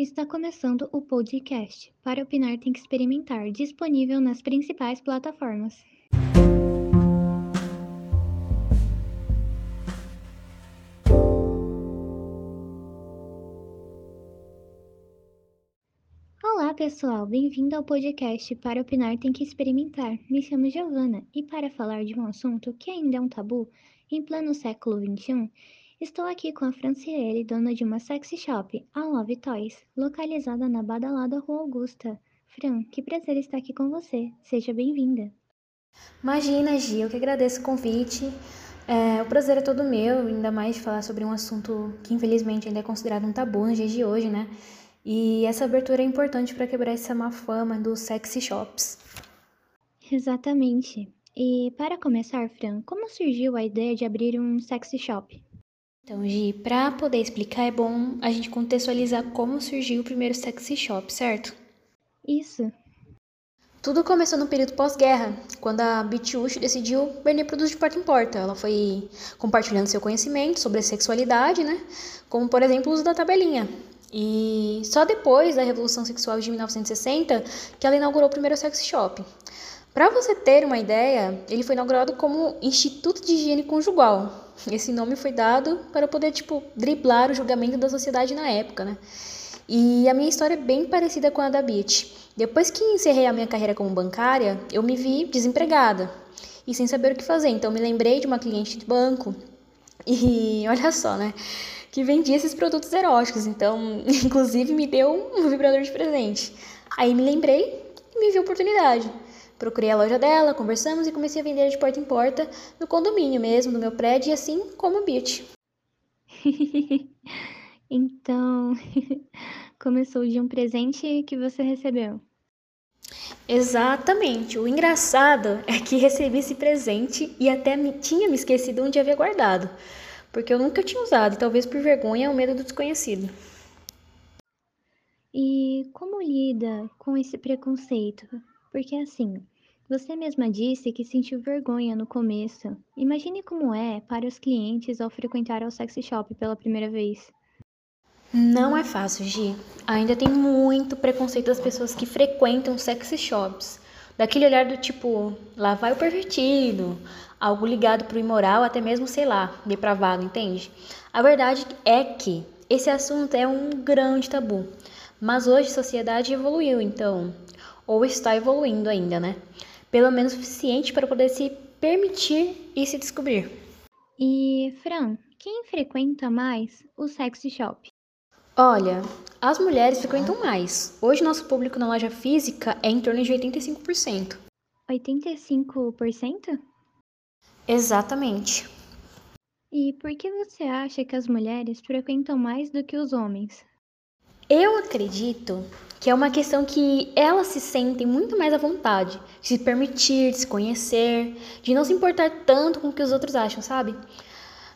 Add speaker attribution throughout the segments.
Speaker 1: Está começando o podcast. Para opinar tem que experimentar, disponível nas principais plataformas. Olá, pessoal, bem-vindo ao podcast Para opinar tem que experimentar. Me chamo Giovana e para falar de um assunto que ainda é um tabu, em pleno século XXI, Estou aqui com a Franciele, dona de uma sexy shop, a Love Toys, localizada na badalada Rua Augusta. Fran, que prazer estar aqui com você. Seja bem-vinda.
Speaker 2: Imagina, Gi, eu que agradeço o convite. É, o prazer é todo meu, ainda mais de falar sobre um assunto que infelizmente ainda é considerado um tabu nos dias de hoje, né? E essa abertura é importante para quebrar essa má fama dos sexy shops.
Speaker 1: Exatamente. E para começar, Fran, como surgiu a ideia de abrir um sexy shop?
Speaker 2: Então, Gi, para poder explicar, é bom a gente contextualizar como surgiu o primeiro sexy shop, certo?
Speaker 1: Isso.
Speaker 2: Tudo começou no período pós-guerra, quando a Bitush decidiu vender produtos de porta em porta. Ela foi compartilhando seu conhecimento sobre a sexualidade, né? Como, por exemplo, o uso da tabelinha. E só depois da Revolução Sexual de 1960 que ela inaugurou o primeiro sexy shop. Para você ter uma ideia, ele foi inaugurado como Instituto de Higiene Conjugal. Esse nome foi dado para poder, tipo, driblar o julgamento da sociedade na época, né? E a minha história é bem parecida com a da Beat. Depois que encerrei a minha carreira como bancária, eu me vi desempregada e sem saber o que fazer. Então, me lembrei de uma cliente de banco e olha só, né? Que vendia esses produtos eróticos. Então, inclusive, me deu um vibrador de presente. Aí me lembrei e me vi a oportunidade. Procurei a loja dela, conversamos e comecei a vender de porta em porta no condomínio mesmo, no meu prédio, e assim como o Beat.
Speaker 1: então, começou de um presente que você recebeu.
Speaker 2: Exatamente. O engraçado é que recebi esse presente e até me, tinha me esquecido onde havia guardado, porque eu nunca tinha usado, talvez por vergonha ou medo do desconhecido.
Speaker 1: E como lida com esse preconceito? Porque assim, você mesma disse que sentiu vergonha no começo. Imagine como é para os clientes ao frequentar o sexy shop pela primeira vez.
Speaker 2: Não é fácil, Gi. Ainda tem muito preconceito das pessoas que frequentam sexy shops. Daquele olhar do tipo, lá vai o pervertido, algo ligado pro imoral, até mesmo, sei lá, depravado, entende? A verdade é que esse assunto é um grande tabu. Mas hoje a sociedade evoluiu, então ou está evoluindo ainda, né? Pelo menos suficiente para poder se permitir e se descobrir.
Speaker 1: E, Fran, quem frequenta mais o sexy shop?
Speaker 2: Olha, as mulheres frequentam mais. Hoje nosso público na loja física é em torno de 85%.
Speaker 1: 85%?
Speaker 2: Exatamente.
Speaker 1: E por que você acha que as mulheres frequentam mais do que os homens?
Speaker 2: Eu acredito que é uma questão que elas se sentem muito mais à vontade de se permitir, de se conhecer, de não se importar tanto com o que os outros acham, sabe?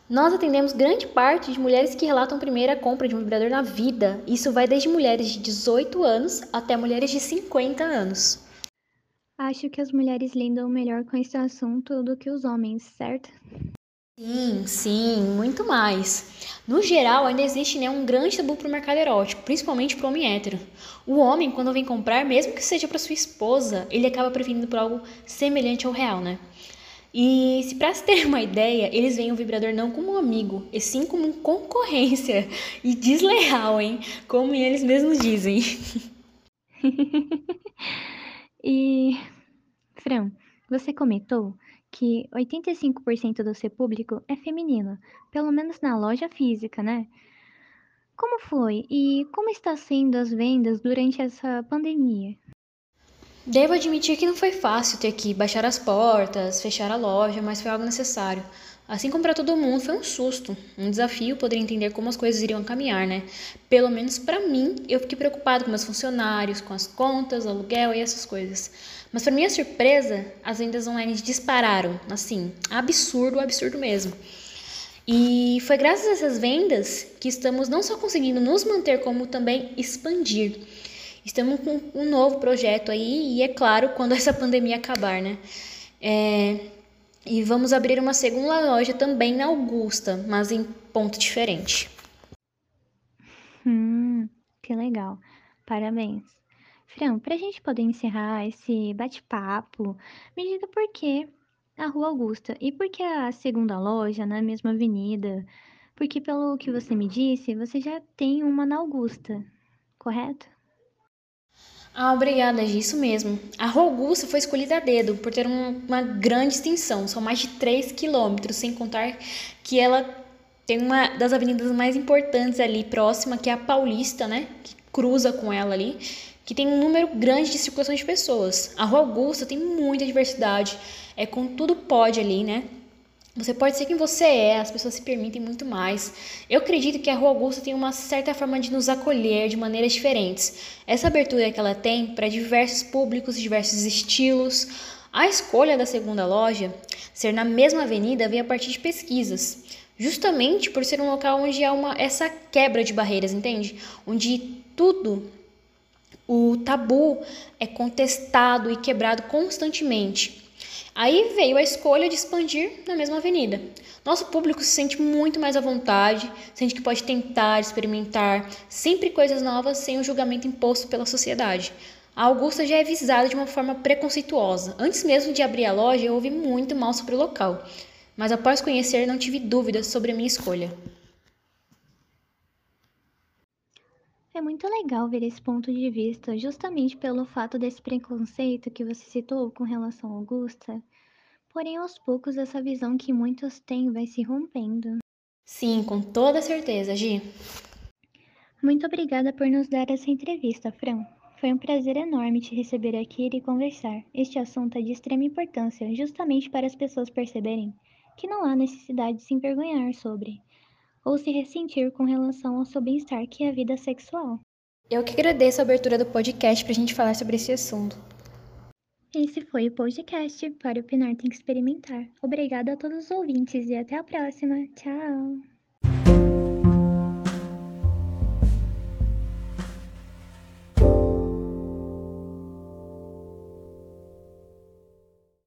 Speaker 2: Nós atendemos grande parte de mulheres que relatam a compra de um vibrador na vida. Isso vai desde mulheres de 18 anos até mulheres de 50 anos.
Speaker 1: Acho que as mulheres lidam melhor com esse assunto do que os homens, certo?
Speaker 2: Sim, sim, muito mais. No geral, ainda existe né, um grande tabu para o mercado erótico, principalmente para o homem hétero. O homem, quando vem comprar, mesmo que seja para sua esposa, ele acaba preferindo por algo semelhante ao real, né? E se para se ter uma ideia, eles veem o vibrador não como um amigo, e sim como concorrência e desleal, hein? Como eles mesmos dizem.
Speaker 1: e, Fran, você comentou que 85% do seu público é feminino, pelo menos na loja física, né? Como foi e como está sendo as vendas durante essa pandemia?
Speaker 2: Devo admitir que não foi fácil ter que baixar as portas, fechar a loja, mas foi algo necessário. Assim como para todo mundo, foi um susto, um desafio poder entender como as coisas iriam caminhar, né? Pelo menos para mim, eu fiquei preocupado com meus funcionários, com as contas, aluguel e essas coisas. Mas para minha surpresa, as vendas online dispararam, assim, absurdo, absurdo mesmo. E foi graças a essas vendas que estamos não só conseguindo nos manter, como também expandir. Estamos com um novo projeto aí, e é claro, quando essa pandemia acabar, né? É, e vamos abrir uma segunda loja também na Augusta, mas em ponto diferente.
Speaker 1: Hum, Que legal. Parabéns. Fran, para a gente poder encerrar esse bate-papo, me diga por que a Rua Augusta e por que a segunda loja na mesma avenida? Porque pelo que você me disse, você já tem uma na Augusta, correto?
Speaker 2: Ah, obrigada, Gi, isso mesmo. A Rua Augusta foi escolhida a dedo por ter um, uma grande extensão, são mais de 3 quilômetros, sem contar que ela tem uma das avenidas mais importantes ali próxima, que é a Paulista, né? Que cruza com ela ali, que tem um número grande de circulação de pessoas. A Rua Augusta tem muita diversidade, é com tudo pode ali, né? Você pode ser quem você é, as pessoas se permitem muito mais. Eu acredito que a Rua Augusta tem uma certa forma de nos acolher de maneiras diferentes. Essa abertura que ela tem para diversos públicos, diversos estilos. A escolha da segunda loja ser na mesma avenida veio a partir de pesquisas, justamente por ser um local onde há uma, essa quebra de barreiras, entende? Onde tudo, o tabu é contestado e quebrado constantemente. Aí veio a escolha de expandir na mesma avenida. Nosso público se sente muito mais à vontade, sente que pode tentar, experimentar, sempre coisas novas sem o julgamento imposto pela sociedade. A Augusta já é visada de uma forma preconceituosa. Antes mesmo de abrir a loja, eu ouvi muito mal sobre o local, mas após conhecer, não tive dúvidas sobre a minha escolha.
Speaker 1: É muito legal ver esse ponto de vista, justamente pelo fato desse preconceito que você citou com relação a Augusta. Porém, aos poucos, essa visão que muitos têm vai se rompendo.
Speaker 2: Sim, com toda certeza, Gi.
Speaker 1: Muito obrigada por nos dar essa entrevista, Fran. Foi um prazer enorme te receber aqui e conversar. Este assunto é de extrema importância, justamente para as pessoas perceberem que não há necessidade de se envergonhar sobre ou se ressentir com relação ao seu bem-estar, que é a vida sexual.
Speaker 2: Eu que agradeço a abertura do podcast para a gente falar sobre esse assunto.
Speaker 1: Esse foi o podcast Para Opinar Tem que Experimentar. Obrigada a todos os ouvintes e até a próxima. Tchau!